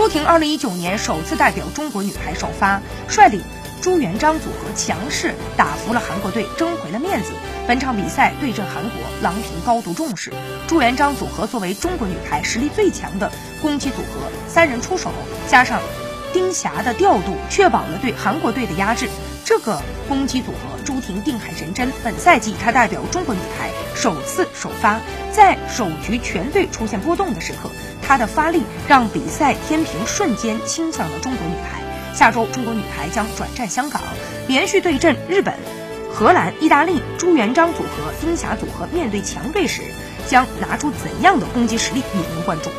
朱婷二零一九年首次代表中国女排首发，率领朱元璋组合强势打服了韩国队，争回了面子。本场比赛对阵韩国，郎平高度重视朱元璋组合作为中国女排实力最强的攻击组合，三人出手加上丁霞的调度，确保了对韩国队的压制。这个攻击组合，朱婷定海神针。本赛季她代表中国女排首次首发，在首局全队出现波动的时刻，她的发力让比赛天平瞬间倾向了中国女排。下周中国女排将转战香港，连续对阵日本、荷兰、意大利。朱元璋组合、丁霞组合面对强队时，将拿出怎样的攻击实力？引人关注。